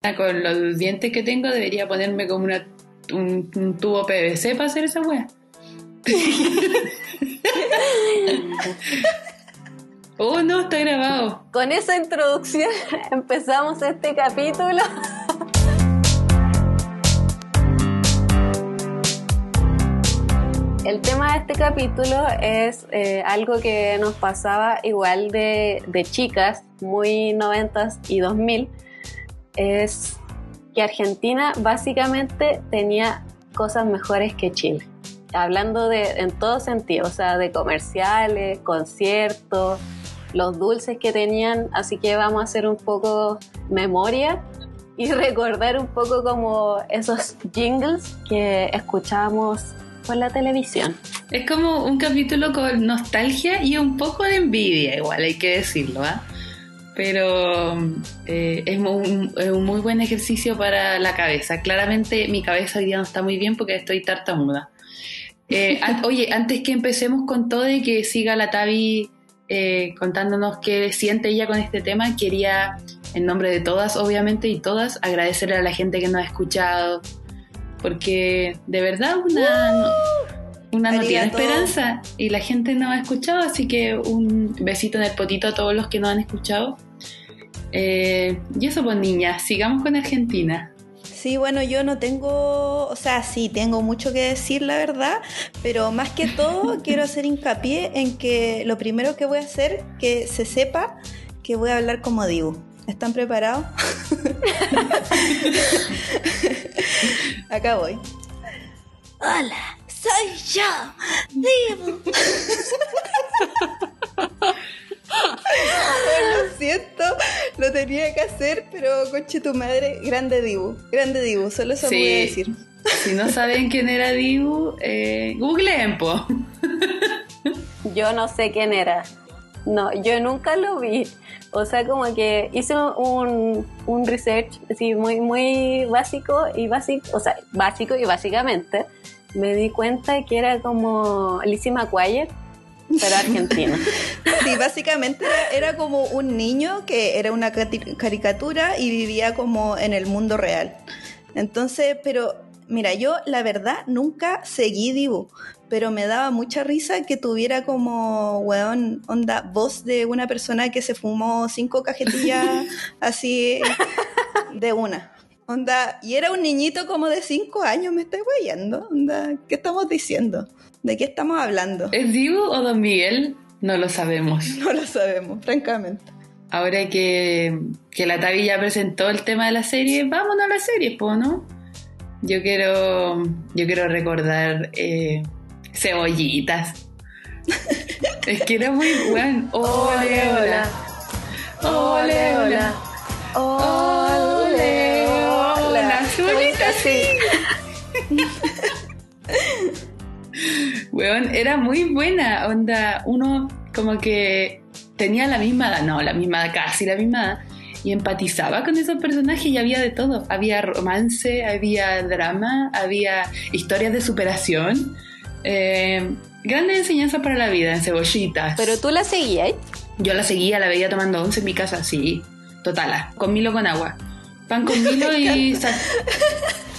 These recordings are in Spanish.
Con los dientes que tengo debería ponerme como una, un, un tubo PVC para hacer esa wea. oh, no, está grabado. Con esa introducción empezamos este capítulo. El tema de este capítulo es eh, algo que nos pasaba igual de, de chicas, muy noventas y 2000, es que Argentina básicamente tenía cosas mejores que Chile. Hablando de, en todo sentido, o sea, de comerciales, conciertos, los dulces que tenían, así que vamos a hacer un poco memoria y recordar un poco como esos jingles que escuchábamos por la televisión. Es como un capítulo con nostalgia y un poco de envidia, igual hay que decirlo, ¿ah? Pero eh, es, un, es, un, muy buen ejercicio para la cabeza. Claramente mi cabeza hoy día no está muy bien porque estoy tartamuda. Eh, an oye, antes que empecemos con todo y que siga la Tavi eh, contándonos qué siente ella con este tema, quería, en nombre de todas, obviamente, y todas, agradecerle a la gente que nos ha escuchado, porque de verdad una, no, una no tiene esperanza y la gente no ha escuchado, así que un besito en el potito a todos los que no han escuchado. Eh, y eso pues niñas, sigamos con Argentina. Sí, bueno, yo no tengo, o sea, sí, tengo mucho que decir, la verdad, pero más que todo quiero hacer hincapié en que lo primero que voy a hacer, que se sepa que voy a hablar como Dibu. ¿Están preparados? Acá voy. Hola, soy yo, Lo siento, lo tenía que hacer, pero coche tu madre, grande Dibu, grande Dibu, solo eso Sí. voy a decir. Si no saben quién era Dibu, eh, googleen, po. Yo no sé quién era. No, yo nunca lo vi. O sea, como que hice un, un research así muy, muy básico y básico, o sea, básico y básicamente me di cuenta que era como Lizzie McGuire, pero argentina. Sí, básicamente era, era como un niño que era una caricatura y vivía como en el mundo real. Entonces, pero mira, yo la verdad nunca seguí Dibu, pero me daba mucha risa que tuviera como, weón, onda, voz de una persona que se fumó cinco cajetillas así de una. Onda, y era un niñito como de cinco años, me estoy guayando. Onda, ¿qué estamos diciendo? ¿De qué estamos hablando? ¿Es Dibu o Don Miguel? No lo sabemos. No lo sabemos, francamente. Ahora que, que la Tavi ya presentó el tema de la serie, vámonos a la serie, po, ¿no? Yo quiero, yo quiero recordar eh, cebollitas. es que era muy bueno. Ole, hola. Ole, hola. Ole, hola. Cebollitas, sí. Weón, era muy buena. Onda, uno como que tenía la misma edad, no, la misma edad, casi la misma edad, y empatizaba con esos personajes y había de todo. Había romance, había drama, había historias de superación. Eh, grandes enseñanzas para la vida en cebollitas. Pero tú la seguías. Yo la seguía, la veía tomando once en mi casa, sí, total, con Milo con agua. Pan con Milo y...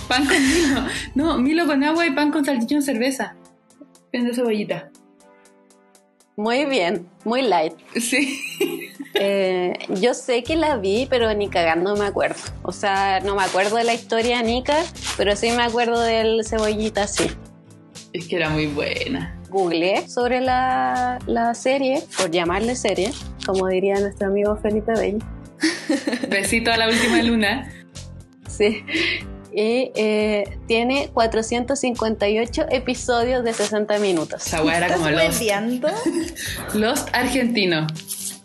Pan con Milo. No, Milo con agua y pan con salchichón cerveza. Vendo cebollita. Muy bien, muy light. Sí. Eh, yo sé que la vi, pero ni cagando me acuerdo. O sea, no me acuerdo de la historia de Nika, pero sí me acuerdo del cebollita, sí. Es que era muy buena. Googleé sobre la, la serie, por llamarle serie, como diría nuestro amigo Felipe Bello. Besito a la última luna. Sí. Y eh, tiene 458 episodios de 60 minutos. Esa weá era ¿Estás como Lost. Lost argentino.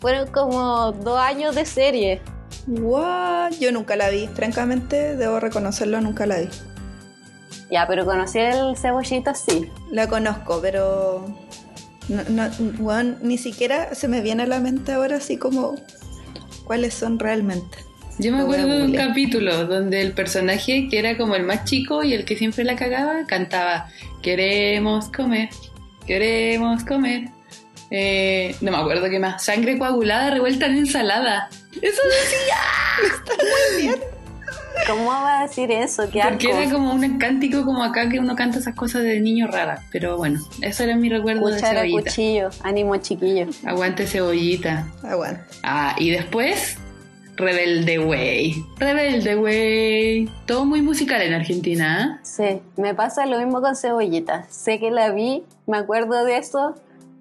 Fueron como dos años de serie. What? Yo nunca la vi, francamente, debo reconocerlo, nunca la vi. Ya, pero conocí el cebollita, sí. La conozco, pero no, no, ni siquiera se me viene a la mente ahora así como cuáles son realmente. Yo me acuerdo de un capítulo donde el personaje, que era como el más chico y el que siempre la cagaba, cantaba Queremos comer, queremos comer. Eh, no me acuerdo qué más. Sangre coagulada revuelta en ensalada. Eso decía. Muy bien. ¿Cómo va a decir eso? Qué Porque asco. era como un cántico como acá que uno canta esas cosas de niño raras. Pero bueno, eso era mi recuerdo de Cuchara, cebollita. cuchillo, ánimo chiquillo. Aguante cebollita. Aguanta. Ah, y después, Rebelde Way. Rebelde Way. Todo muy musical en Argentina, ¿eh? Sí, me pasa lo mismo con cebollita. Sé que la vi, me acuerdo de eso,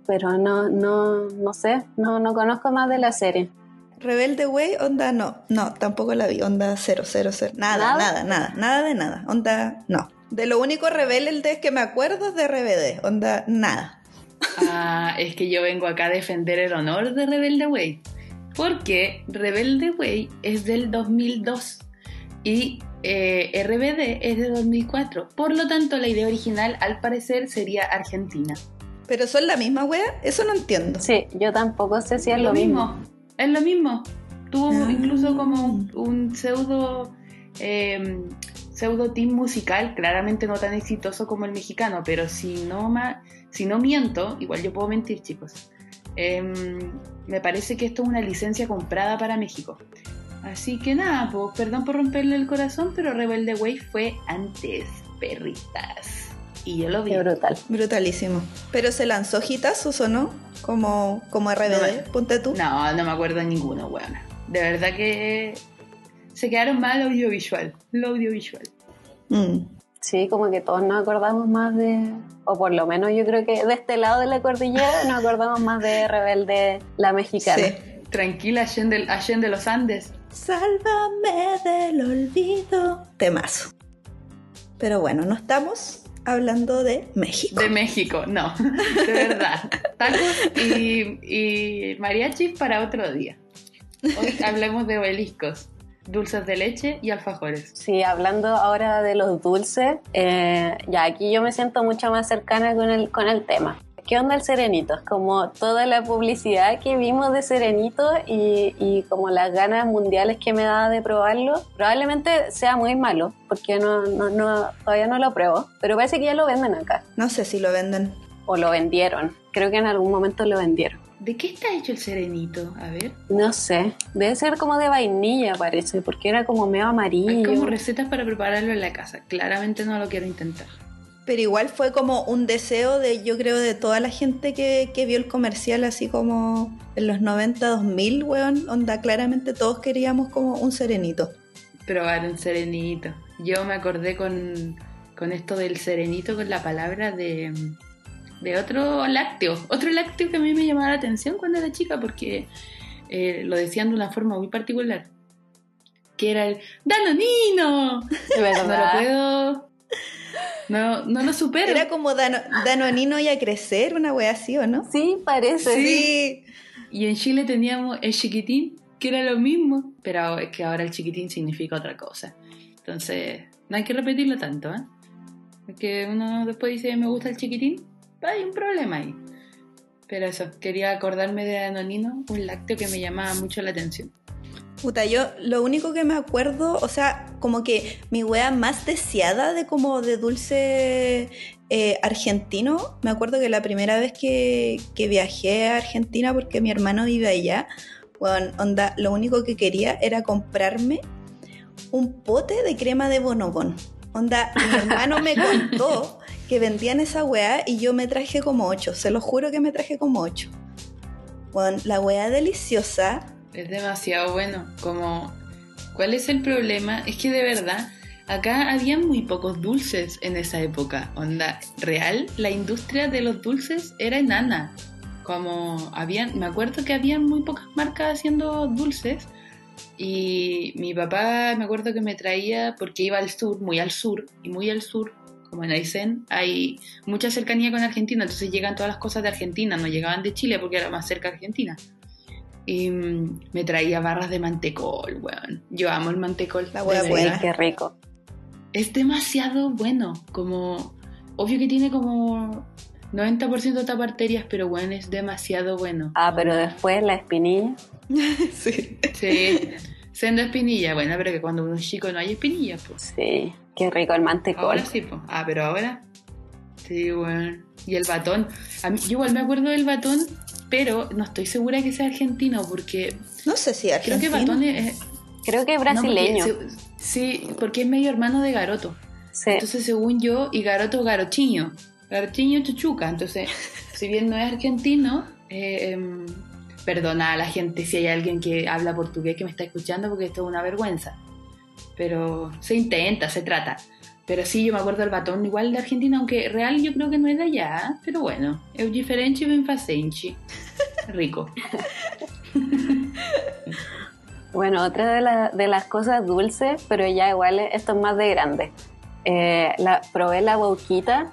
pero no, no, no sé, no, no conozco más de la serie. Rebelde Way, onda no. No, tampoco la vi. Onda cero, cero, cero. Nada, ¿Nada? nada, nada. Nada de nada. Onda no. De lo único rebelde que me acuerdo es de RBD. Onda nada. Ah, es que yo vengo acá a defender el honor de Rebelde Way. Porque Rebelde Way es del 2002 y eh, RBD es de 2004. Por lo tanto, la idea original al parecer sería Argentina. Pero son la misma wea. Eso no entiendo. Sí, yo tampoco sé si es lo mismo. Es lo mismo. Tuvo Ah. incluso como un, un pseudo eh, pseudo team musical, claramente no tan exitoso como el mexicano, pero si no ma- si no miento, igual yo puedo mentir, chicos. Em, me parece que esto es una licencia comprada para México. Así que nada, pues perdón por romperle el corazón, pero Rebelde Way fue antes, perritas. Y yo lo vi. Qué brutal. Brutalísimo. Pero se lanzó hitazos o no? Como, como RBD. No. Ponte tú. No, no me acuerdo de ninguno, weón. De verdad que se quedaron mal audiovisual. Lo audiovisual. Mm. Sí, como que todos nos acordamos más de, o por lo menos yo creo que de este lado de la cordillera nos acordamos más de Rebelde la mexicana. Sí. Tranquila, Allende, Allende los Andes. Sálvame del olvido. Temazo. Pero bueno, no estamos hablando de México. De México, no, de verdad. Tacos y, y mariachis para otro día. Hoy hablemos de obeliscos, dulces de leche y alfajores. Sí, hablando ahora de los dulces, eh, ya aquí yo me siento mucho más cercana con el, con el tema. ¿Qué onda el Serenito? Como toda la publicidad que vimos de Serenito y, y como las ganas mundiales que me daba de probarlo, probablemente sea muy malo, porque no, no, no, todavía no lo pruebo, pero parece que ya lo venden acá, No sé si lo venden. o lo vendieron, creo que en algún momento lo vendieron. ¿De qué está hecho el serenito? A ver. No sé, debe ser como de vainilla parece, porque era como medio Hay amarillo. como recetas para prepararlo en la casa. Claramente no lo quiero intentar. Pero igual fue como un deseo de, yo creo, de toda la gente que, que vio el comercial así como en los 90, 2000, weón. Onda, claramente todos queríamos como un serenito. Probar un serenito. Yo me acordé con, con esto del serenito, con la palabra de, de otro lácteo. Otro lácteo que a mí me llamaba la atención cuando era chica porque eh, lo decían de una forma muy particular. Que era el ¡Danonino! De No lo puedo... No, no lo supero. Era como Dano- Danonino y a crecer, una wea así, ¿o no? Sí, parece. Sí. Y en Chile teníamos el chiquitín, que era lo mismo, pero es que ahora el chiquitín significa otra cosa. Entonces, no hay que repetirlo tanto, ¿eh? Porque uno después dice, me gusta el chiquitín, hay un problema ahí. Pero eso, quería acordarme de Anonino, un lácteo que me llamaba mucho la atención. Puta, yo lo único que me acuerdo, o sea, como que mi wea más deseada de como de dulce eh, argentino, me acuerdo que la primera vez que, que viajé a Argentina porque mi hermano vive allá, bueno, onda, lo único que quería era comprarme un pote de crema de bonobón. Onda, mi hermano me contó que vendían esa weá y yo me traje como ocho, se lo juro que me traje como ocho. Bueno, la weá deliciosa, Es demasiado bueno. Como, ¿cuál es el problema? Es que de verdad, acá había muy pocos dulces en esa época. Onda, real, la industria de los dulces era enana. Como habían, me acuerdo que habían muy pocas marcas haciendo dulces. Y mi papá, me acuerdo que me traía, porque iba al sur, muy al sur, y muy al sur, como en Aysén, hay mucha cercanía con Argentina, entonces llegan todas las cosas de Argentina, no llegaban de Chile porque era más cerca Argentina. Y mm, me traía barras de mantecol, weón. Yo amo el mantecol. La de buena. Qué rico. Es demasiado bueno. Como. Obvio que tiene como 90% de taparterias, pero bueno, es demasiado bueno. Ah, pero después la espinilla. sí. Sí. Sendo espinilla, bueno, pero que cuando uno es chico no hay espinillas, pues. Sí, qué rico el mantecol. Ahora sí, pues. Ah, pero ahora. Sí, bueno. Y el batón. A mí, yo igual me acuerdo del batón, pero no estoy segura que sea argentino, porque No sé si creo argentino. que batón es, Creo que es No, porque brasileño. Sí, porque es medio hermano de Garoto. Sí. Entonces, según yo, y Garoto Garochiño. Garochiño Chuchuca. Entonces, si bien no es argentino, eh, em, perdona a la gente si hay alguien que habla portugués que me está escuchando porque esto es una vergüenza. Pero se intenta, se trata. Pero sí, yo me acuerdo del batón igual de Argentina, aunque real yo creo que no es de allá. Pero bueno, es diferente y ben facente. Rico. Bueno, otra de, la- de las cosas dulces, pero ya igual esto es más de grande. Eh, la, probé la bauquita,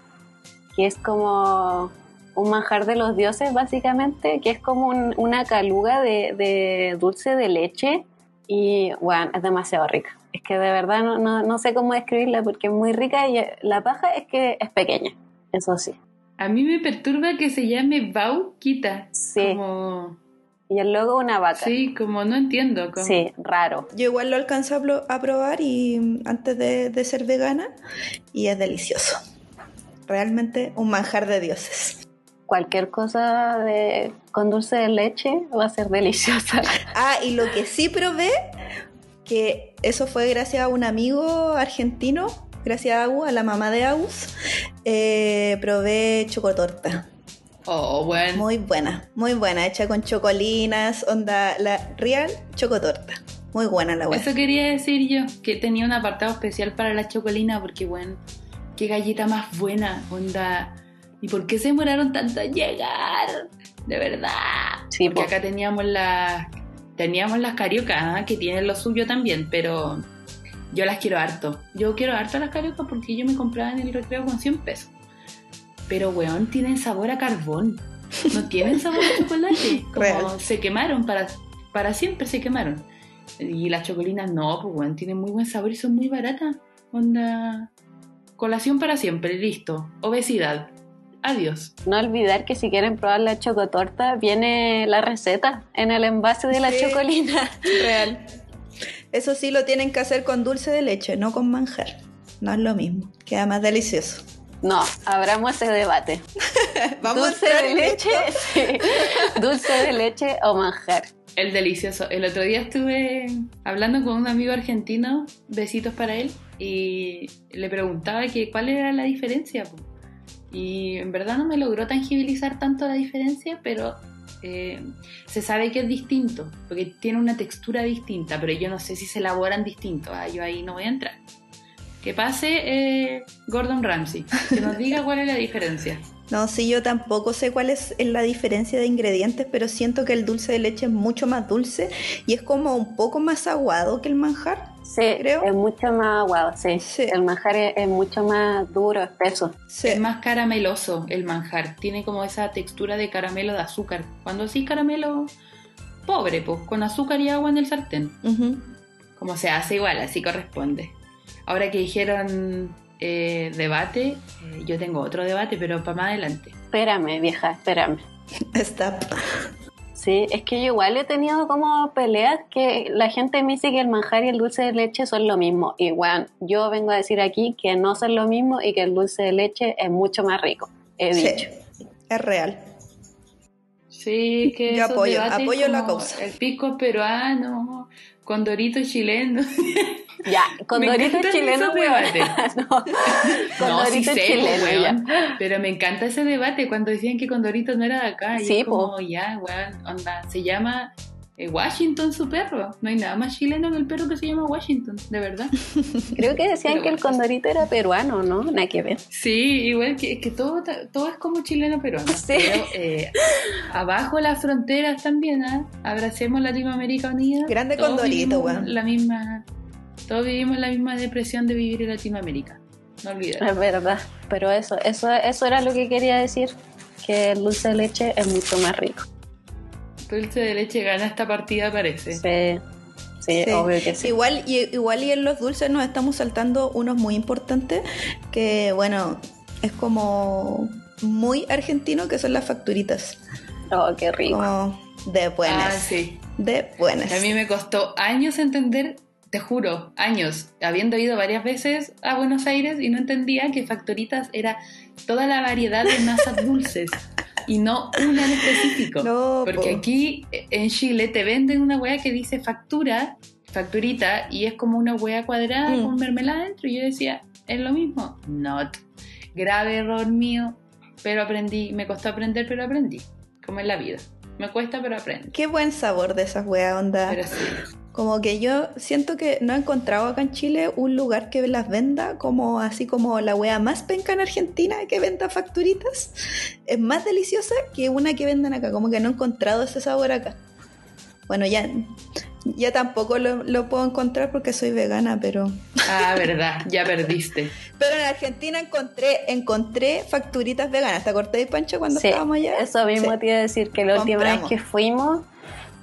que es como un manjar de los dioses, básicamente, que es como un- una caluga de, de dulce de leche y, bueno, es demasiado rica. Es que de verdad no, no, no sé cómo describirla porque es muy rica y la paja es que es pequeña, eso sí. A mí me perturba que se llame Bauquita. Sí. Como, Y el logo una vaca. sí, como no entiendo. como- Sí, raro. Yo igual lo alcancé a, pro- a probar y mm, antes de, de ser vegana y es delicioso. Realmente un manjar de dioses. Cualquier cosa de, con dulce de leche va a ser deliciosa. Ah, y lo que sí probé, que eso fue gracias a un amigo argentino, gracias a Agus, a la mamá de Agus, eh, probé chocotorta. Oh, bueno. Muy buena, muy buena, hecha con chocolinas, onda, la real chocotorta. Muy buena la buena. Eso quería decir yo, que tenía un apartado especial para la chocolina, porque bueno, qué galleta más buena, onda. ¿Y por qué se demoraron tanto en llegar? De verdad. Sí, porque po. acá teníamos las teníamos las cariocas, ¿ah? que tienen lo suyo también, pero yo las quiero harto. Yo quiero harto las cariocas porque yo me compraba en el recreo con 100 pesos. Pero weón, tienen sabor a carbón. No tienen sabor a chocolate. Como Real. se quemaron para, para siempre se quemaron. Y las chocolinas no, pues weón, tienen muy buen sabor y son muy baratas. Onda. Colación para siempre, listo. Obesidad. Adiós. No olvidar que si quieren probar la chocotorta, viene la receta en el envase de la Sí. chocolina. Real. Eso sí lo tienen que hacer con dulce de leche, no con manjar. No es lo mismo, queda más delicioso. No, abramos ese debate. Vamos a dulce entrar de leche, sí. dulce de leche o manjar. El delicioso. El otro día estuve hablando con un amigo argentino, besitos para él, y le preguntaba que cuál era la diferencia. po. Y en verdad no me logró tangibilizar tanto la diferencia, pero eh, se sabe que es distinto, porque tiene una textura distinta, pero yo no sé si se elaboran distinto. ah, yo ahí no voy a entrar. Que pase eh, Gordon Ramsay, que nos diga cuál es la diferencia. No, sí, yo tampoco sé cuál es la diferencia de ingredientes, pero siento que el dulce de leche es mucho más dulce y es como un poco más aguado que el manjar. Sí, Creo. es mucho más aguado, sí. Sí. El manjar es, es mucho más duro, espeso. Sí. Es más carameloso el manjar. Tiene como esa textura de caramelo de azúcar. Cuando sí caramelo pobre, pues, con azúcar y agua en el sartén. Como se hace igual, así corresponde. Ahora que dijeron eh, debate, eh, yo tengo otro debate, pero para más adelante. Espérame, vieja, espérame. Está. Sí, es que yo igual he tenido como peleas que la gente me dice que el manjar y el dulce de leche son lo mismo. Y bueno, yo vengo a decir aquí que no son lo mismo y que el dulce de leche es mucho más rico. He Sí, dicho. es real. Sí, que Yo apoyo, apoyo la causa. El pisco peruano, con dorito chileno. Ya, con Me Dorito encantan chileno, weón. debates. no, con no, sí sé, chileno, pues, weón. ya. Pero me encanta ese debate cuando decían que Condorito no era de acá. Y Sí, es como, ya, weón, onda, se llama Washington su perro. No hay nada más chileno que el perro que se llama Washington, de verdad. Creo que decían Pero que el condorito era peruano, ¿no? Nada que ver. Sí, igual que, que todo, todo es como chileno peruano. Sí. Pero eh, abajo las fronteras también, ¿ah? Abracemos Latinoamérica Unida. Grande Todos Condorito, weón. La misma, todos vivimos la misma depresión de vivir en Latinoamérica. No olvides. Es verdad. Pero eso, eso, eso era lo que quería decir, que el dulce de leche es mucho más rico. Dulce de leche gana esta partida, parece. Sí, sí, Sí. obvio que sí. Igual, y, igual y en los dulces nos estamos saltando unos muy importantes que, bueno, es como muy argentino, que son las facturitas. Oh, qué rico. Como de buenas. Ah, sí. De buenas. A mí me costó años entender, te juro, años, habiendo ido varias veces a Buenos Aires y no entendía que Factoritas era toda la variedad de masas dulces y no una en específico. No, Porque po. aquí en Chile te venden una weá que dice factura facturita y es como una hueá cuadrada Mm. con mermelada dentro. Y yo decía, ¿es lo mismo? Not. Grave error mío, pero aprendí. Me costó aprender, pero aprendí. Como en la vida. Me cuesta, pero aprendo. Qué buen sabor de esas weas, onda. Pero sí. Como que yo siento que no he encontrado acá en Chile un lugar que las venda como así como la wea más penca en Argentina que venda facturitas. Es más deliciosa que una que venden acá. Como que no he encontrado ese sabor acá. Bueno, ya, ya tampoco lo, lo puedo encontrar porque soy vegana, pero... Ah, verdad, ya perdiste. Pero en Argentina encontré, encontré facturitas veganas. ¿Te acordás, Pancho, cuando Sí, estábamos allá? eso mismo Sí. te iba a decir que la última Compramos. vez que fuimos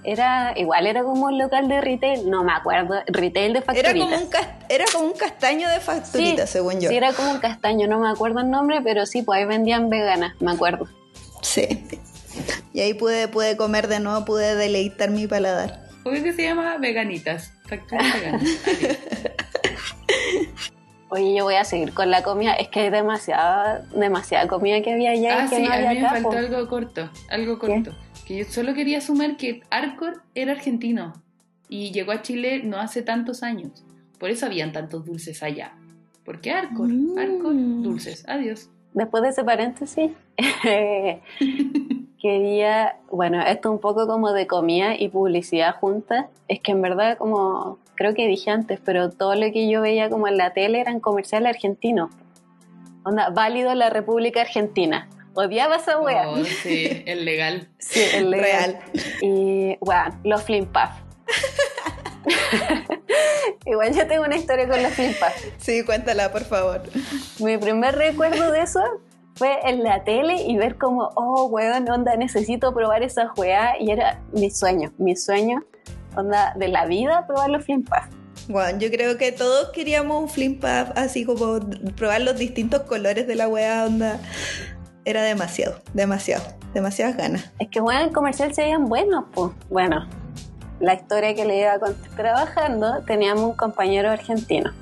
era igual era como un local de retail, no me acuerdo, retail de Era facturitas. como, un era como un castaño de facturitas, Sí, según yo. Sí, era como un castaño, no me acuerdo el nombre, pero sí, pues ahí vendían veganas, me acuerdo. Sí. Y ahí pude, pude comer de nuevo, pude deleitar mi paladar. ¿Por qué se llama veganitas? Facturas veganas. Oye, yo voy a seguir con la comida, es que hay demasiada, demasiada comida que había allá Ah, y que sí, no a mí me faltó algo corto, algo corto. Que yo solo quería sumar que Arcor era argentino y llegó a Chile no hace tantos años. Por eso habían tantos dulces allá. ¿Por qué Arcor? Mm. Arcor, dulces. Adiós. Después de ese paréntesis, quería, bueno, esto un poco como de comida y publicidad juntas, es que en verdad como, creo que dije antes, pero todo lo que yo veía como en la tele eran comerciales argentinos. Onda, válido la República Argentina. Odiaba esa wea. Oh, sí, el legal. Sí, el legal. Real. Y, bueno, los Flim Puff. Igual yo tengo una historia con los Flim Puff. Sí, cuéntala, por favor. Mi primer recuerdo de eso fue en la tele y ver como, oh, weón, onda, necesito probar esa weá. Y era mi sueño, mi sueño, onda, de la vida, probar los Flim Puff. Bueno, yo creo que todos queríamos un flim puff, así como probar los distintos colores de la wea onda. Era demasiado, demasiado, demasiadas ganas. Es que, weón, el comercial se veían buenos, pues. Bueno, la historia que le iba a contar. Trabajando, teníamos un compañero argentino,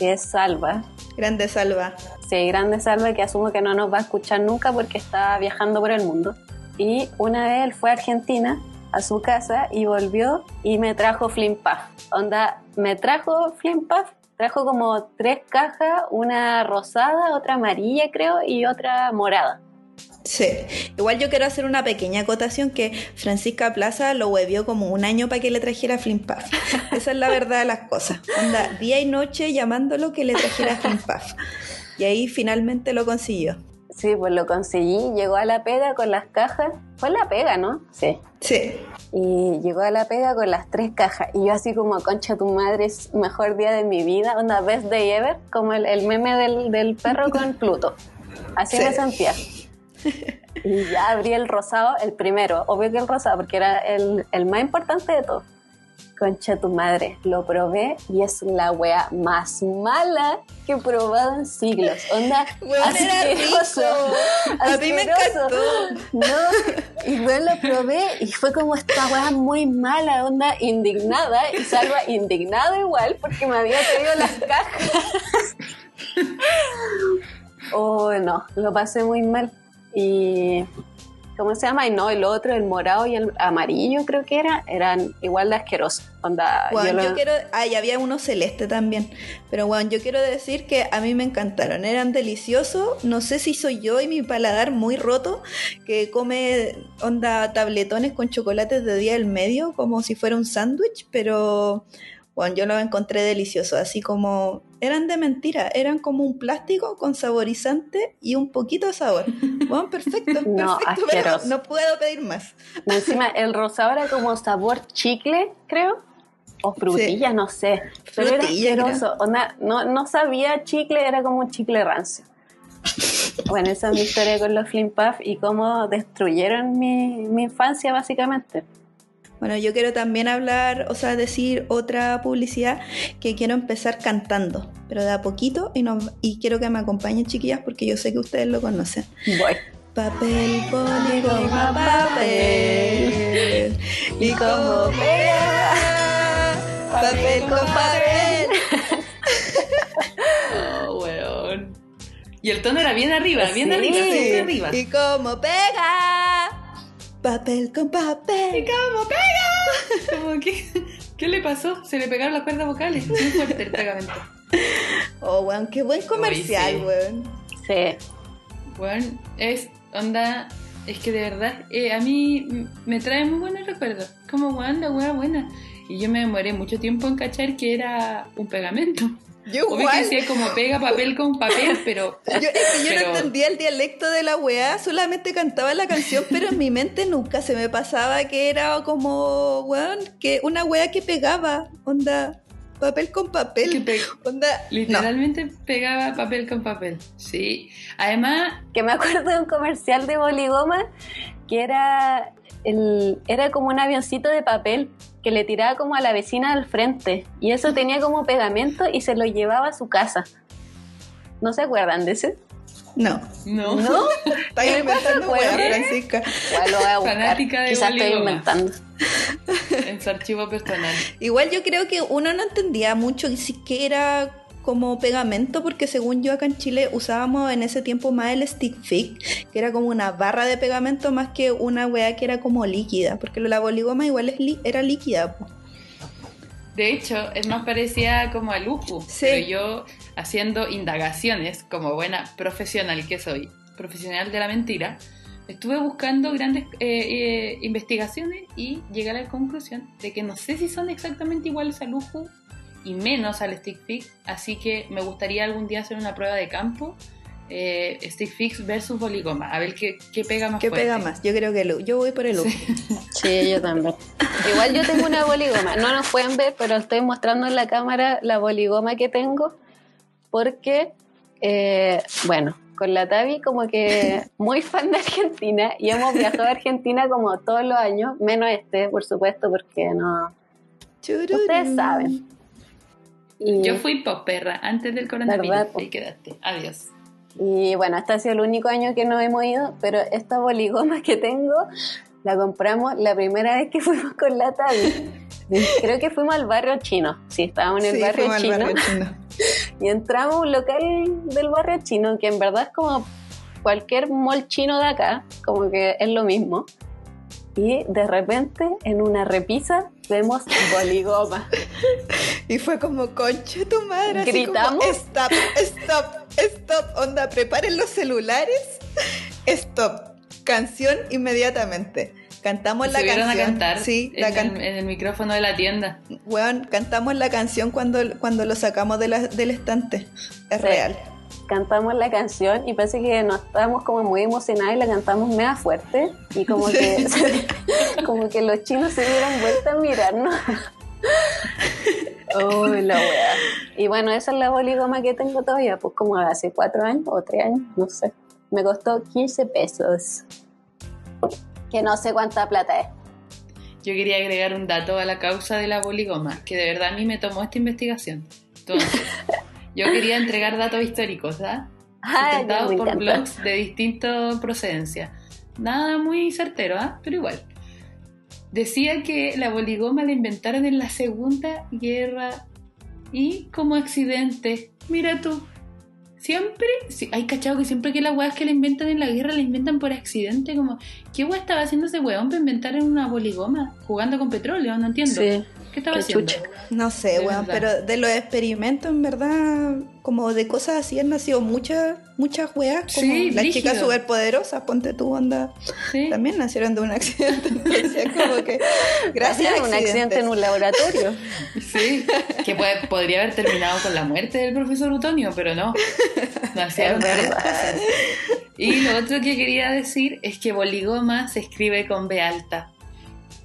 que es Salva, Grande salva. Sí, grande salva que asumo que no nos va a escuchar nunca porque está viajando por el mundo. Y una vez él fue a Argentina, a su casa, y volvió y me trajo Flim Puff. Onda, me trajo Flim Puff, trajo como tres cajas, una rosada, otra amarilla creo, y otra morada. Sí. Igual yo quiero hacer una pequeña acotación que Francisca Plaza lo huevió como un año para que le trajera Flim Puff. Esa es la verdad de las cosas. Onda, día y noche llamándolo que le trajera Flim Puff. Y ahí finalmente lo consiguió. Sí, pues lo conseguí, llegó a la pega con las cajas. Fue la pega, ¿no? Sí. Sí. Y llegó a la pega con las tres cajas. Y yo así como, concha tu madre, es mejor día de mi vida. Onda, best day ever. Como el, el meme del, del perro con Pluto. Así Sí. me sentía. Y ya abrí el rosado, el primero. Obvio que el rosado, porque era el, el más importante de todo. Concha tu madre, lo probé y es la wea más mala que he probado en siglos. Onda, era asqueroso. rico. A mí me asqueroso. encantó. No, y luego lo probé y fue como esta weá muy mala, onda indignada, y Salva indignado igual porque me había traído las cajas. Oh, no, lo pasé muy mal. Y. ¿Cómo se llama? Y no, el otro, el morado y el amarillo, creo que era, eran igual de asquerosos. Onda, Bueno, yo yo, lo- quiero. Ah, y había uno celeste también. Pero bueno, yo quiero decir que a mí me encantaron. Eran deliciosos. No sé si soy yo y mi paladar muy roto, que come onda tabletones con chocolates de día del medio, como si fuera un sándwich, pero. Bueno, yo los encontré deliciosos, así como eran de mentira, eran como un plástico con saborizante y un poquito de sabor. Bueno, perfecto, No, perfecto, pero no puedo pedir más. Encima, el rosado era como sabor chicle, creo. O frutilla, no sé. Pero Frutilla, era asqueroso. Onda, no, no sabía chicle, era como un chicle rancio. Bueno, esa es mi historia con los Flim Puff y cómo destruyeron mi, mi infancia, básicamente. Bueno, yo quiero también hablar, o sea, decir otra publicidad que quiero empezar cantando, pero de a poquito y, no, y quiero que me acompañen chiquillas porque yo sé que ustedes lo conocen. Voy. Papel, boli, goma, papel. Y como pega, papel con papel. Oh, weón. Y el tono era bien arriba, bien Sí. arriba, bien arriba. Y como pega, papel con papel. ¿Cómo pega? Como que ¿Qué le pasó? Se le pegaron las cuerdas vocales. Muy fuerte el pegamento. Oh, weón, qué buen comercial, sí. weón. Sí. Bueno, es onda. Es que de verdad, eh, a mí me trae muy buenos recuerdos. Como, weón, la wea buena. Y yo me demoré mucho tiempo en cachar que era un pegamento. Yo Obvio que igual. decía como pega papel con papel, pero. Yo, es que yo Pero- no entendía el dialecto de la weá, solamente cantaba la canción, pero en mi mente nunca se me pasaba que era como, weón, que una weá que pegaba, onda, papel con que papel, pe- onda, no. literalmente pegaba papel con papel. Sí. Además, Que me acuerdo de un comercial de Boligoma que era, el, era como un avioncito de papel que le tiraba como a la vecina al frente y eso tenía como pegamento y se lo llevaba a su casa. ¿No se acuerdan de ese? No, no. ¿No? estás ¿Qué inventando weá? Francisca. Igual lo voy a buscar. Fanática de Quizás estoy inventando. En su archivo personal. Igual yo creo que uno no entendía mucho ni siquiera como pegamento, porque según yo acá en Chile usábamos en ese tiempo más el stick que era como una barra de pegamento más que una weá que era como líquida, porque la boligoma igual era líquida. po. De hecho, es más parecida como a Luju. Sí. Pero yo, haciendo indagaciones, como buena profesional que soy, profesional de la mentira, estuve buscando grandes eh, eh, investigaciones y llegué a la conclusión de que no sé si son exactamente iguales a Luju y menos al Stick Fix. Así que me gustaría algún día hacer una prueba de campo. eh, Stick Fix versus Boligoma. A ver qué, qué pega más ¿Qué fuerte. pega más? Yo creo que el- yo voy por el uno. Sí, yo también. Igual yo tengo una boligoma. No nos pueden ver, pero estoy mostrando en la cámara la boligoma que tengo. Porque, eh, bueno, con la Tavi como que muy fan de Argentina y hemos viajado a Argentina como todos los años, menos este, por supuesto, porque no... Ustedes saben. Y, Yo fui pop perra antes del coronavirus. ¿Verdad? Ahí quedaste. Adiós. y bueno, este ha sido el único año que no hemos ido, pero esta boligoma que tengo la compramos la primera vez que fuimos con la Tavi. Creo que fuimos al barrio chino. Sí, estábamos en el Sí, barrio, fuimos al chino, barrio chino. Y entramos a un local del barrio chino, que en verdad es como cualquier mall chino de acá, como que es lo mismo. Y de repente, en una repisa, vemos boligoma. Y fue como, concha tu madre. así Gritamos. como, stop, stop, stop. Onda, preparen los celulares. Stop. Canción inmediatamente. Cantamos la canción. a cantar Sí, en, la el, can- en el micrófono de la tienda. Weón, cantamos la canción cuando, cuando lo sacamos de la- del estante. Es Sí. real. Cantamos la canción y parece que nos estábamos como muy emocionados y la cantamos mega fuerte. Y como que, como que los chinos se dieron vuelta a mirarnos. Oh, la wea. Y bueno, esa es la boligoma que tengo todavía, pues como hace cuatro años o tres años, no sé. Me costó 15 pesos. Que no sé cuánta plata es. Yo quería agregar un dato a la causa de la boligoma, que de verdad a mí me tomó esta investigación. Entonces, yo quería entregar datos históricos, ¿verdad? Ah, ya, Sustentados me por blogs de distinta procedencia. Nada muy certero, ¿ah? Pero igual. Decía que la boligoma la inventaron en la Segunda Guerra y como accidente. Mira tú. Siempre, sí, hay cachado que siempre que las weas que la inventan en la guerra la inventan por accidente, como, ¿qué wea estaba haciendo ese weón para inventar en una boligoma? Jugando con petróleo, no entiendo. Sí, ¿Qué estaba qué haciendo? chucha. No sé, De weón, pero de los experimentos, en verdad, como de cosas así han nacido muchas, muchas weas, como Sí, las brígido. chicas superpoderosas, ponte tu onda, Sí. también nacieron de un accidente, entonces como que gracias a un accidente en un laboratorio. Sí, que puede- podría haber terminado con la muerte del profesor Utonio, pero no. Nacieron verdad. cosas. Y lo otro que quería decir es que boligoma se escribe con B alta.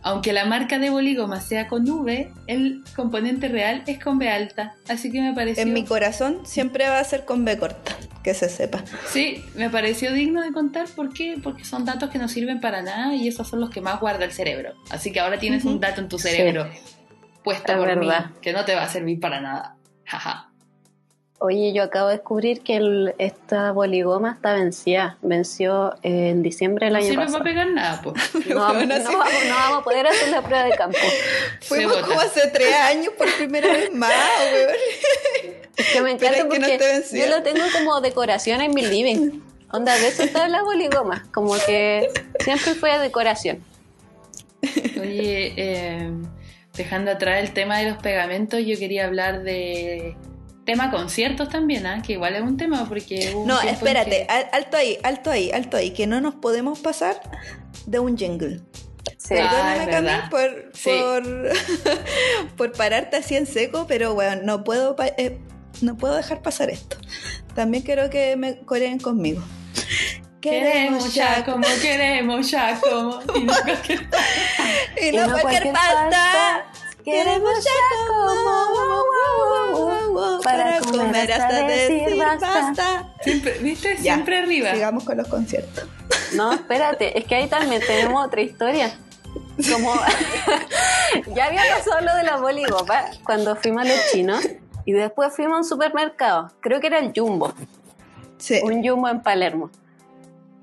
Aunque la marca de boligoma sea con V, el componente real es con B alta. Así que me pareció. En mi corazón siempre va a ser con B corta, que se sepa. Sí, me pareció digno de contar. ¿Por qué? Porque son datos que no sirven para nada y esos son los que más guarda el cerebro. Así que ahora tienes un dato en tu cerebro puesto Es por verdad. mí que no te va a servir para nada. Jaja. Oye, yo acabo de descubrir que el- esta boligoma está vencida. Venció en diciembre del No año sirve pasado. para pegar nada, pues. No, vamos- Bueno, no sí. vamos, no vamos a poder hacer la prueba de campo. Fuimos como hace tres años por primera vez más, weón. Es que me encanta es que no porque yo lo tengo como decoración en mi living. Onda, de eso está la boligoma. Como que siempre fue decoración. Oye, eh, dejando atrás el tema de los pegamentos, yo quería hablar de tema conciertos también, ¿ah? que igual es un tema porque... un No, espérate, que- alto ahí, alto ahí, alto ahí, que no nos podemos pasar de un jingle. Sí. Perdóname, es Cami, verdad. por, Sí. por, por pararte así en seco, pero bueno, no puedo, pa- eh, no puedo dejar pasar esto. También quiero que me coreen conmigo. Queremos ya como queremos ya como... Y no cualquier- Y no, cualquier pasta. Queremos ya como para comer hasta decir basta. Siempre, ¿Viste? Ya, Siempre arriba. Sigamos con los conciertos. No, espérate, es que ahí también tenemos otra historia. Como ya había pasado lo de la boligopa cuando fuimos a los chinos y después fuimos a un supermercado, creo que era el Jumbo, Sí. un Jumbo en Palermo.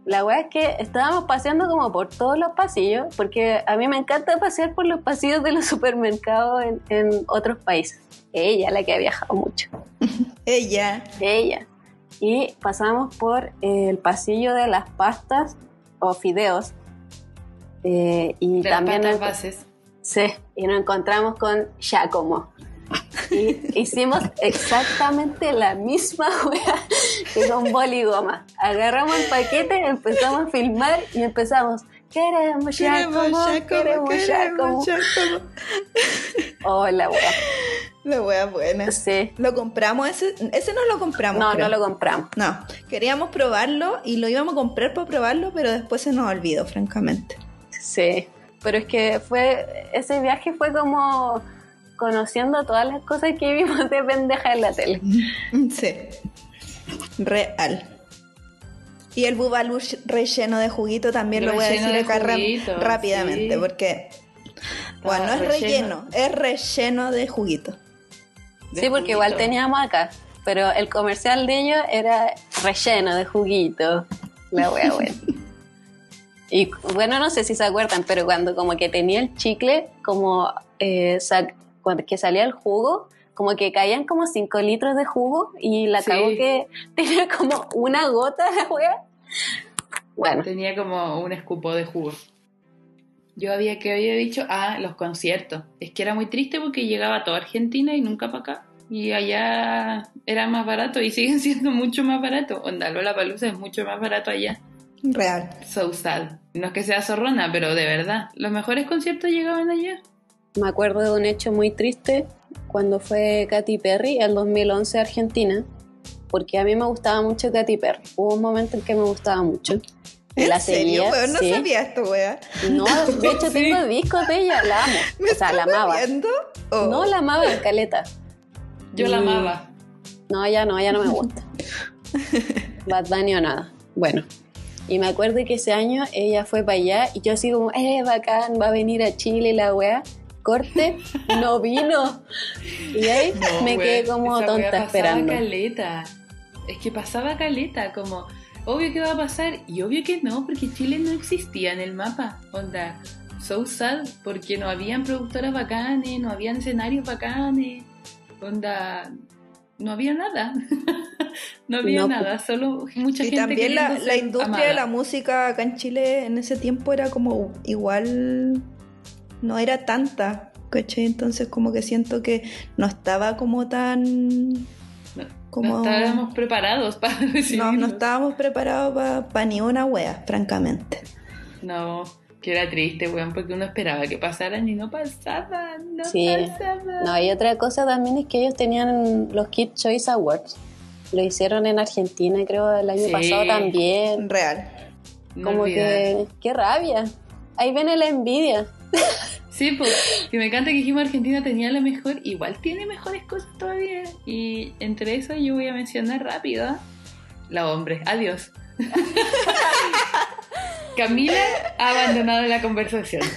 La weá es que estábamos paseando como por todos los pasillos, porque a mí me encanta pasear por los pasillos de los supermercados en, en otros países. Ella, la que ha viajado mucho. Ella. Ella. Y pasamos por el pasillo de las pastas o fideos. eh, y De las también pastas bases. sí, y nos encontramos con Giacomo. Y hicimos exactamente la misma wea que con boligoma. Agarramos el paquete, empezamos a filmar y empezamos. Queremos Giacomo, queremos Giacomo. Giacomo. Oh, la wea. La wea buena. Sí. ¿Lo compramos? Ese, ese no lo compramos. No, creo. no lo compramos. No, queríamos probarlo y lo íbamos a comprar para probarlo, pero después se nos olvidó, francamente. Sí, pero es que fue ese viaje fue como conociendo todas las cosas que vimos de pendeja en la tele. Sí. Real. Y el bubalú relleno de juguito también lo voy a decir de acá juguito, rápidamente, sí. porque bueno, no es relleno. relleno, es relleno de juguito. De sí, porque igual teníamos acá, pero el comercial de ellos era relleno de juguito. La wea buena. Y bueno, no sé si se acuerdan, pero cuando como que tenía el chicle, como eh, sa- cuando que salía el jugo, como que caían como 5 litros de jugo y la Sí. cagó que tenía como una gota de wea. Bueno, Tenía como un escupo de jugo. Yo había que había dicho, ah, los conciertos. Es que era muy triste porque llegaba toda Argentina y nunca para acá. Y allá era más barato y siguen siendo mucho más barato. Onda, Lola Palusa es mucho más barato allá. Real. So sad. No es que sea zorrona, pero de verdad. Los mejores conciertos llegaban allá. Me acuerdo de un hecho muy triste cuando fue Katy Perry, el 2011 a Argentina, porque a mí me gustaba mucho Katy Perry. Hubo un momento en que me gustaba mucho. ¿En la serio, seguía, weón? No sí. sabía esto, wea. No, de hecho Sí. tengo discos de ella, la amo. ¿Me O sea, la estás amaba. Oh. No, la amaba en caleta. Yo la amaba. No, ya no, ya no me gusta. Bad Bunny o nada. Bueno. Y me acuerdo que ese año ella fue para allá y yo así como, eh, bacán, va a venir a Chile la weá. Corte, no vino. Y ahí No, me quedé como esa tonta pasaba esperando. caleta. Es que pasaba caleta, como, obvio que va a pasar, y obvio que no, porque Chile no existía en el mapa. Onda, so sad, porque no habían productoras bacanes, no habían escenarios bacanes. Onda, no había nada. no había No, nada, solo mucha Y gente también la, industria amada. de la música acá en Chile en ese tiempo era como igual, no era tanta, ¿cachai? Entonces como que siento que no estaba como tan... No, como- no estábamos preparados para No, recibirlo. no estábamos preparados para ni una wea, francamente. No, que era triste, weón, porque uno esperaba que pasaran y no pasaban, no Sí. pasaban. No, y otra cosa también es que ellos tenían los Kid Choice Awards. Lo hicieron en Argentina, creo, el año Sí. pasado también. Real. No Como olvidar. que, qué rabia. Ahí viene la envidia. Sí, pues, que me encanta que dijimos Argentina tenía la mejor, igual tiene mejores cosas todavía. Y entre eso yo voy a mencionar rápido la hombre. Adiós. Camila ha abandonado la conversación.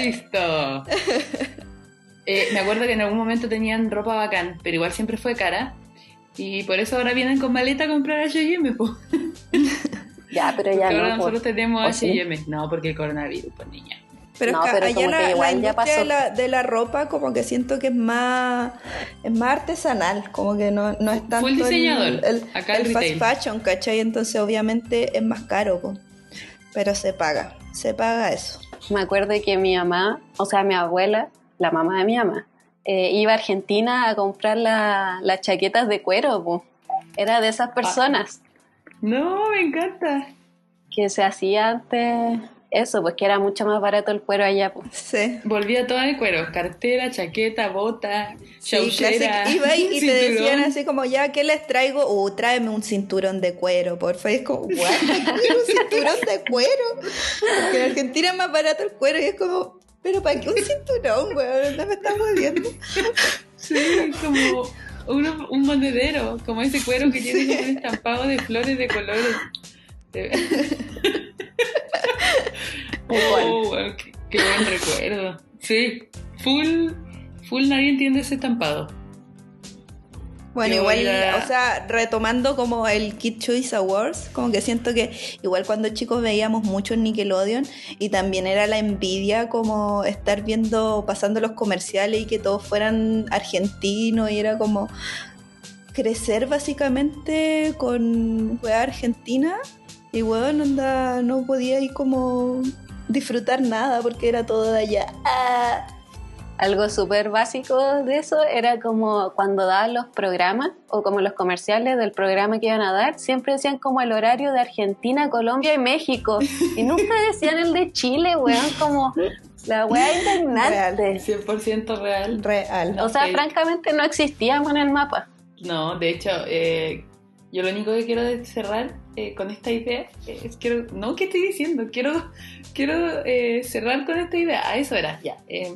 Listo. Eh, me acuerdo que en algún momento tenían ropa bacán, pero igual siempre fue cara. Y por eso ahora vienen con maleta a comprar H&M, po. Ya, pero Porque ya ahora no. pues. nosotros tenemos ¿O sí? H&M. No, porque el coronavirus, pues niña. Pero No, es que pero allá como la, que la igual ya industria pasó. de la, de la ropa como que siento que es más es más artesanal, como que no, no es tanto Full el- diseñador, el, acá el el fast fashion, ¿cachai? Entonces obviamente es más caro, po. pero se paga. se paga eso. Me acuerdo que mi mamá, o sea, mi abuela, la mamá de mi mamá, eh, iba a Argentina a comprar la- las chaquetas de cuero. po. Era de esas personas No, me encanta. que se hacía antes eso, pues que era mucho más barato el cuero allá. po. Sí. Volvía toda de cuero, cartera, chaqueta, bota, Sí, chauchera. Iba ahí y te decían así como, ya, ¿qué les traigo? Uh, tráeme un cinturón de cuero, porfa. Y es como, ¿what? un cinturón de cuero. Porque en Argentina es más barato el cuero y es como, ¿pero para qué un cinturón, weón? No me estás jodiendo. Sí, como uno- un monedero, como ese cuero que tiene como un estampado de flores de colores. Oh, wow, qué, qué buen recuerdo. Sí, full, full nadie entiende ese estampado. Bueno, igual, a- o sea, retomando como el Kid Choice Awards, como que siento que igual cuando chicos veíamos mucho Nickelodeon y también era la envidia como estar viendo, pasando los comerciales y que todos fueran argentinos y era como crecer básicamente con weá argentina y weón, onda, no podía ir como disfrutar nada porque era todo de allá. Ah. Algo súper básico de eso era como cuando daban los programas o como los comerciales del programa que iban a dar, siempre decían como el horario de Argentina, Colombia y México. Y nunca decían el de Chile, weón, como la weá indignante. 100% real. Real. O sea, francamente no existíamos en el mapa. No, de hecho, eh, yo lo único que quiero cerrar eh, con esta idea es quiero, no, ¿qué estoy diciendo? Quiero, quiero eh, cerrar con esta idea. A eso era, ya. eh,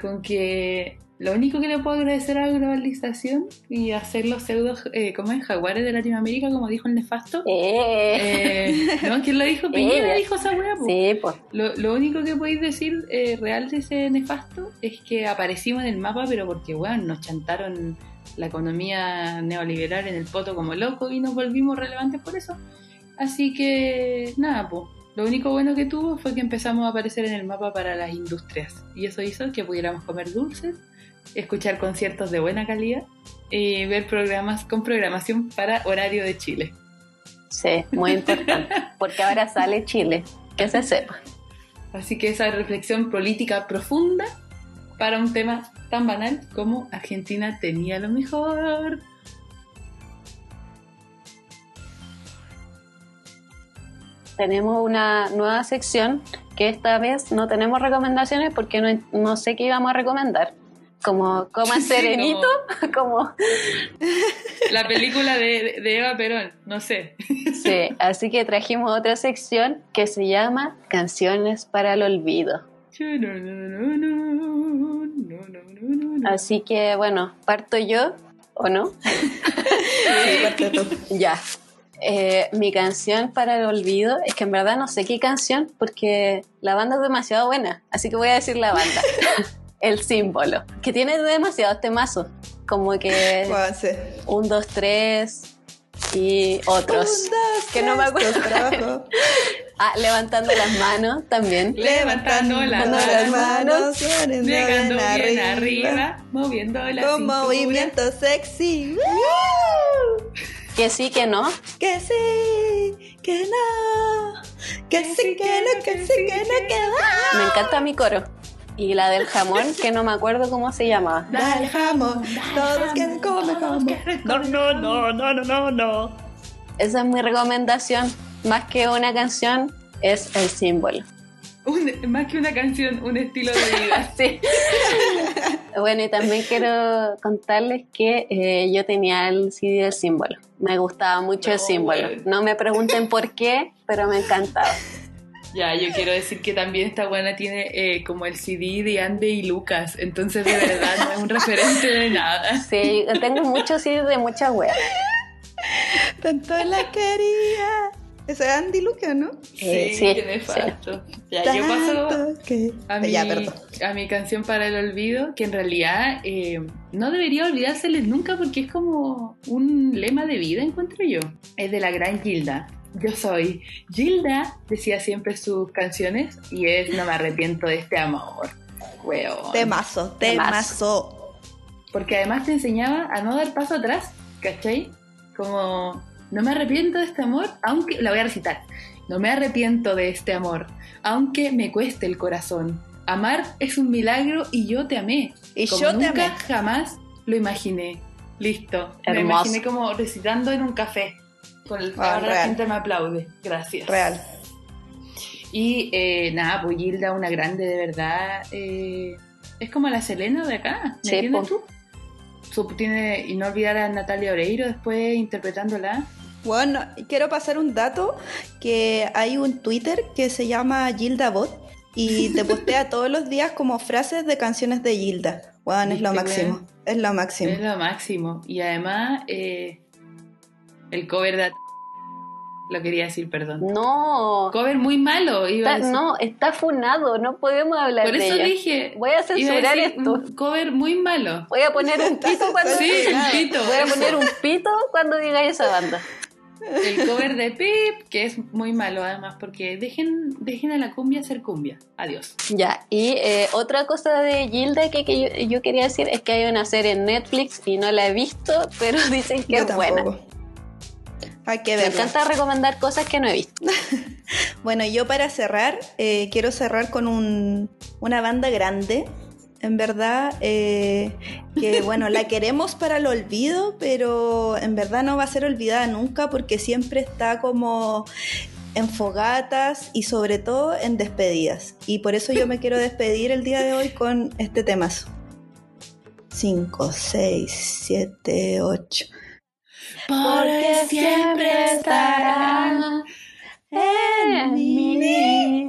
con que lo único que le puedo agradecer a la globalización y hacer los pseudos, eh, como es, jaguares de Latinoamérica, como dijo el nefasto. Eh, Eh, ¿No? ¿Quién lo dijo? Piñera dijo esa po. sí, pues. Lo, lo único que podéis decir eh, real de ese nefasto es que aparecimos en el mapa, pero porque, weón, nos chantaron la economía neoliberal en el poto como loco y nos volvimos relevantes por eso. Así que, nada, pues. Lo único bueno que tuvo fue que empezamos a aparecer en el mapa para las industrias. Y eso hizo que pudiéramos comer dulces, escuchar conciertos de buena calidad y ver programas con programación para horario de Chile. Sí, muy importante. Porque ahora sale Chile, que se sepa. Así que esa reflexión política profunda para un tema tan banal como Argentina tenía lo mejor. Tenemos una nueva sección que esta vez no tenemos recomendaciones porque no, no sé qué íbamos a recomendar. Como Coma Sí, Serenito, como... La película de, de Eva Perón, no sé. Sí, así que trajimos otra sección que se llama Canciones para el Olvido. Así que bueno, parto yo, ¿o no? Sí, tú. Ya. Eh, mi canción para el olvido es que en verdad no sé qué canción porque la banda es demasiado buena, así que voy a decir la banda. el símbolo, que tiene demasiados temazos, como que un, dos, tres y otros. Un, dos, que no me acuerdo. Ah, levantando las manos también. Levantando las manos, manos, llegando bien bien arriba. arriba, moviendo la Con cintura. movimiento sexy. ¡Woo! Que sí, que no. Que sí, que no. Que sí, que no, que sí, que no, que no. Me encanta mi coro. Y la del jamón, que no me acuerdo cómo se llamaba. Dale jamón, todos quieren comer jamón. No, no, no, no, no, no, no. Esa es mi recomendación. Más que una canción, es el símbolo. Un- más que una canción, un estilo de vida. Sí. bueno, y también quiero contarles que eh, yo tenía el CD del símbolo. Me gustaba mucho el No, símbolo. bueno. No me pregunten por qué, pero me encantaba. Ya, yo quiero decir que también esta buena tiene eh, como el CD de Ande y Lucas, entonces de verdad no es un referente de nada. Sí, tengo muchos CDs de muchas weas. Tanto la quería. Ese es Andy Luca, ¿no? Sí, sí, qué nefasto. Ya, yo paso que... a mi, Ya, a mi canción para el olvido, que en realidad eh, no debería olvidárseles nunca porque es como un lema de vida, encuentro yo. Es de la gran Gilda. Yo soy Gilda, decía siempre sus canciones, y es No me arrepiento de este amor. Weón. Temazo, temazo. Porque además te enseñaba a no dar paso atrás, ¿cachai? Como, no me arrepiento de este amor, aunque la voy a recitar. No me arrepiento de este amor, aunque me cueste el corazón. Amar es un milagro y yo te amé. Y como yo te nunca amé. jamás lo imaginé. Listo. Me Hermoso. imaginé como recitando en un café. Con el Ah, ahora la gente me aplaude. Gracias. Real. Y eh, nada, pues Gilda, una grande de verdad. eh, es como la Selena de acá. ¿Me Sí, entiendes po. tú? Tiene, y no olvidar a Natalia Oreiro después interpretándola. Bueno, quiero pasar un dato que hay un Twitter que se llama Gilda Bot y te postea todos los días como frases de canciones de Gilda. Bueno, es lo ¿Viste, máximo. Es lo máximo. Es lo máximo. Y además, eh, el cover de... Lo quería decir, perdón. No, Cover muy malo, iba a está, decir. no, está funado, no podemos hablar Por de eso ella. dije... Voy a censurar decir esto. Un cover muy malo. Voy a poner un pito cuando Sí, un pito. Voy a poner un pito cuando digáis esa banda. El cover de Pip, que es muy malo además, porque dejen, dejen a la cumbia ser cumbia. Adiós. Ya, y eh, otra cosa de Gilda que, que yo, yo quería decir es que hay una serie en Netflix y no la he visto, pero dicen que Yo es buena. Hay que Me verla. encanta recomendar cosas que no he visto. Bueno, yo para cerrar, eh, quiero cerrar con un- una banda grande. En verdad, eh, que bueno, la queremos para el olvido, pero en verdad no va a ser olvidada nunca porque siempre está como en fogatas y sobre todo en despedidas. Y por eso yo me quiero despedir el día de hoy con este temazo. 5, 6, 7, 8. Porque siempre estará en mí.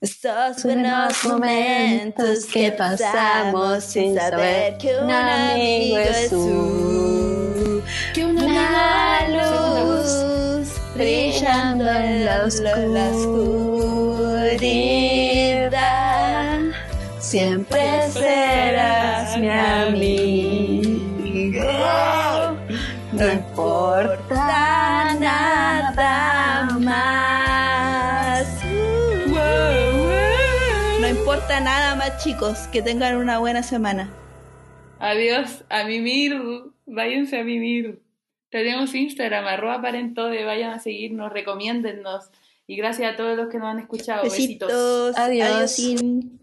Esos buenos momentos que pasamos sin saber que un amigo es un- que una Una luz brillando en la oscuridad. Siempre serás mi amigo. No importa nada más. Importa nada más, chicos. Que tengan una buena semana. Adiós, a mimir. Váyanse a mimir. Tenemos Instagram, arroba parentode. Vayan a seguirnos, recomiéndennos. Y gracias a todos los que nos han escuchado. Besitos. Besitos. Adiós. Adiosín.